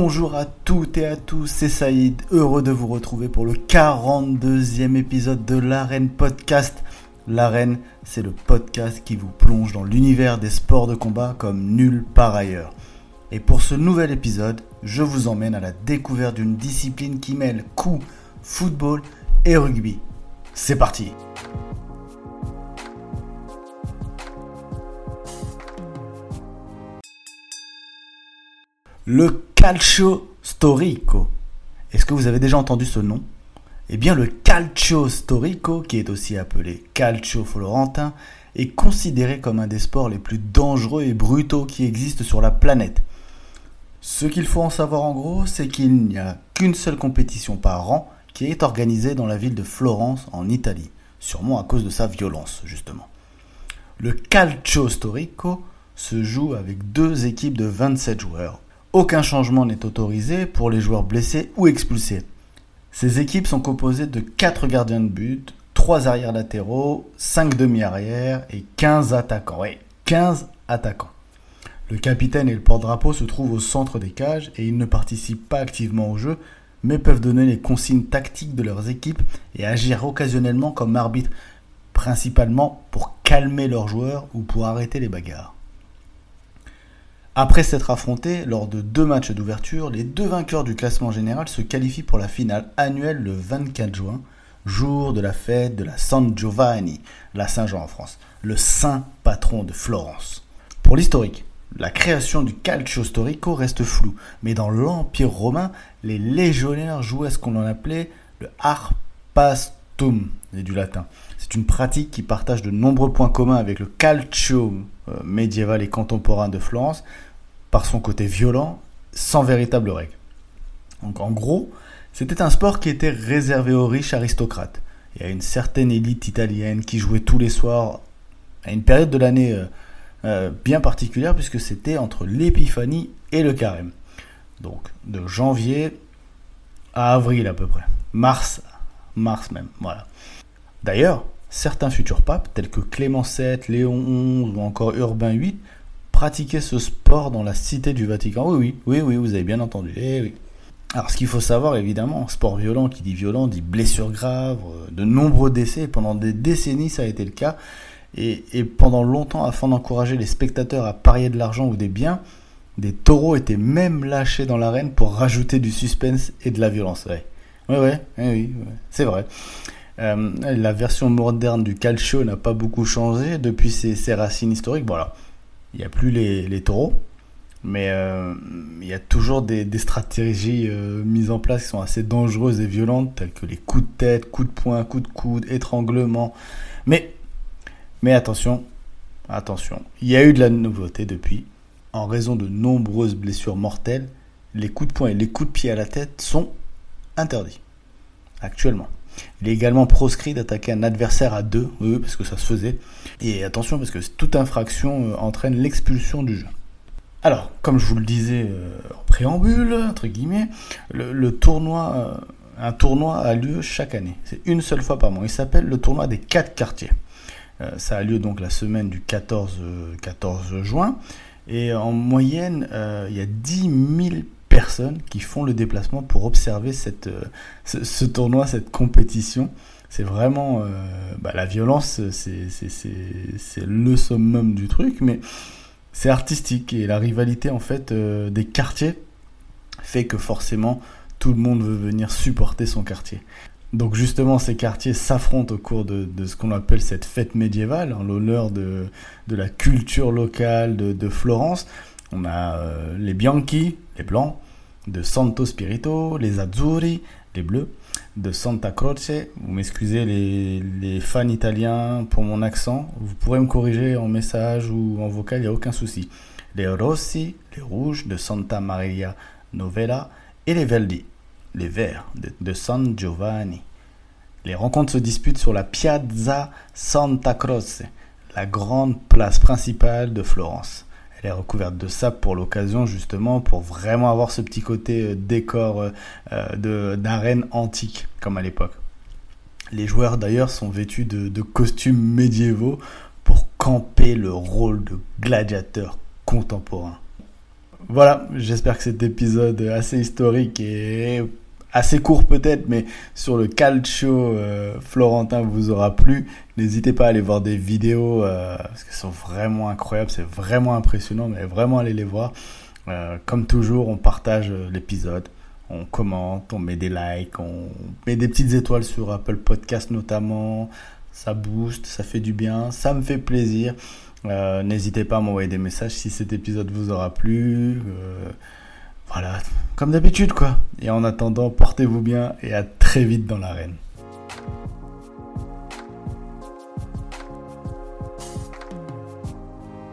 Bonjour à toutes et à tous, c'est Saïd, heureux de vous retrouver pour le 42e épisode de l'Arène Podcast. L'Arène, c'est le podcast qui vous plonge dans l'univers des sports de combat comme nulle part ailleurs. Et pour ce nouvel épisode, je vous emmène à la découverte d'une discipline qui mêle coup, football et rugby. C'est parti Le calcio storico. Est-ce que vous avez déjà entendu ce nom? Eh bien, le calcio storico, qui est aussi appelé calcio florentin, est considéré comme un des sports les plus dangereux et brutaux qui existent sur la planète. Ce qu'il faut en savoir en gros, c'est qu'il n'y a qu'une seule compétition par an qui est organisée dans la ville de Florence en Italie, sûrement à cause de sa violence justement. Le calcio storico se joue avec deux équipes de 27 joueurs aucun changement n'est autorisé pour les joueurs blessés ou expulsés. Ces équipes sont composées de 4 gardiens de but, 3 arrières latéraux, 5 demi-arrières et 15 attaquants. Oui, 15 attaquants. Le capitaine et le porte-drapeau se trouvent au centre des cages et ils ne participent pas activement au jeu, mais peuvent donner les consignes tactiques de leurs équipes et agir occasionnellement comme arbitre, principalement pour calmer leurs joueurs ou pour arrêter les bagarres. Après s'être affrontés lors de deux matchs d'ouverture, les deux vainqueurs du classement général se qualifient pour la finale annuelle le 24 juin, jour de la fête de la San Giovanni, la Saint-Jean en France, le saint patron de Florence. Pour l'historique, la création du calcio storico reste floue, mais dans l'Empire romain, les légionnaires jouaient ce qu'on en appelait le et du latin. C'est une pratique qui partage de nombreux points communs avec le calcio euh, médiéval et contemporain de Florence, par son côté violent, sans véritable règle. Donc en gros, c'était un sport qui était réservé aux riches aristocrates et à une certaine élite italienne qui jouait tous les soirs à une période de l'année euh, euh, bien particulière puisque c'était entre l'épiphanie et le carême. Donc de janvier à avril à peu près. Mars, mars même, voilà. D'ailleurs, certains futurs papes, tels que Clément VII, Léon XI ou encore Urbain VIII, pratiquer ce sport dans la cité du Vatican. Oui, oui, oui, vous avez bien entendu. Eh oui. Alors, ce qu'il faut savoir, évidemment, sport violent, qui dit violent, dit blessure grave, euh, de nombreux décès. Pendant des décennies, ça a été le cas. Et, pendant longtemps, afin d'encourager les spectateurs à parier de l'argent ou des biens, des taureaux étaient même lâchés dans l'arène pour rajouter du suspense et de la violence. Ouais, ouais, oui, oui, c'est vrai. Euh, la version moderne du calcio n'a pas beaucoup changé depuis ses, racines historiques. Voilà il n'y a plus les, taureaux, mais euh, il y a toujours des, stratégies euh, mises en place qui sont assez dangereuses et violentes, telles que les coups de tête, coups de poing, coups de coude, étranglement. Mais, mais attention, attention, il y a eu de la nouveauté depuis. En raison de nombreuses blessures mortelles, les coups de poing et les coups de pied à la tête sont interdits actuellement. Il est également proscrit d'attaquer un adversaire à deux, parce que ça se faisait. Et attention, parce que toute infraction euh, entraîne l'expulsion du jeu. Alors, comme je vous le disais euh, en préambule, entre guillemets, euh, un tournoi a lieu chaque année. C'est une seule fois par mois. Il s'appelle le tournoi des quatre quartiers. ça a lieu donc la semaine du 14, 14 juin. Et en moyenne, il y a 10 000 qui font le déplacement pour observer euh, ce, tournoi, cette compétition. C'est vraiment euh, bah, la violence, c'est le summum du truc, mais c'est artistique et la rivalité en fait euh, des quartiers fait que forcément tout le monde veut venir supporter son quartier. Donc justement, ces quartiers s'affrontent au cours de, ce qu'on appelle cette fête médiévale, en l'honneur de, la culture locale de Florence. On a les Bianchi, les Blancs, de Santo Spirito, les Azzurri, les Bleus, de Santa Croce. Vous m'excusez les, fans italiens pour mon accent. Vous pourrez me corriger en message ou en vocal, il n'y a aucun souci. Les Rossi, les Rouges, de Santa Maria Novella, et les Verdi, les Verts, de, de San Giovanni. Les rencontres se disputent sur la Piazza Santa Croce, la grande place principale de Florence. Elle est recouverte de sable pour l'occasion, justement, pour vraiment avoir ce petit côté euh, décor euh, euh, d'arène antique, comme à l'époque. Les joueurs, d'ailleurs, sont vêtus de, costumes médiévaux pour camper le rôle de gladiateur contemporain. voilà, j'espère que cet épisode assez historique et assez court peut-être, mais sur le calcio euh, florentin vous aura plu. N'hésitez pas à aller voir des vidéos euh, parce qu'elles sont vraiment incroyables, c'est vraiment impressionnant, mais vraiment allez les voir. Euh, comme toujours, on partage l'épisode, on commente, on met des likes, on met des petites étoiles sur Apple Podcast notamment. Ça booste, ça fait du bien, ça me fait plaisir. N'hésitez pas à m'envoyer des messages si cet épisode vous aura plu. Voilà, comme d'habitude quoi. Et en attendant, portez-vous bien et à très vite dans l'arène.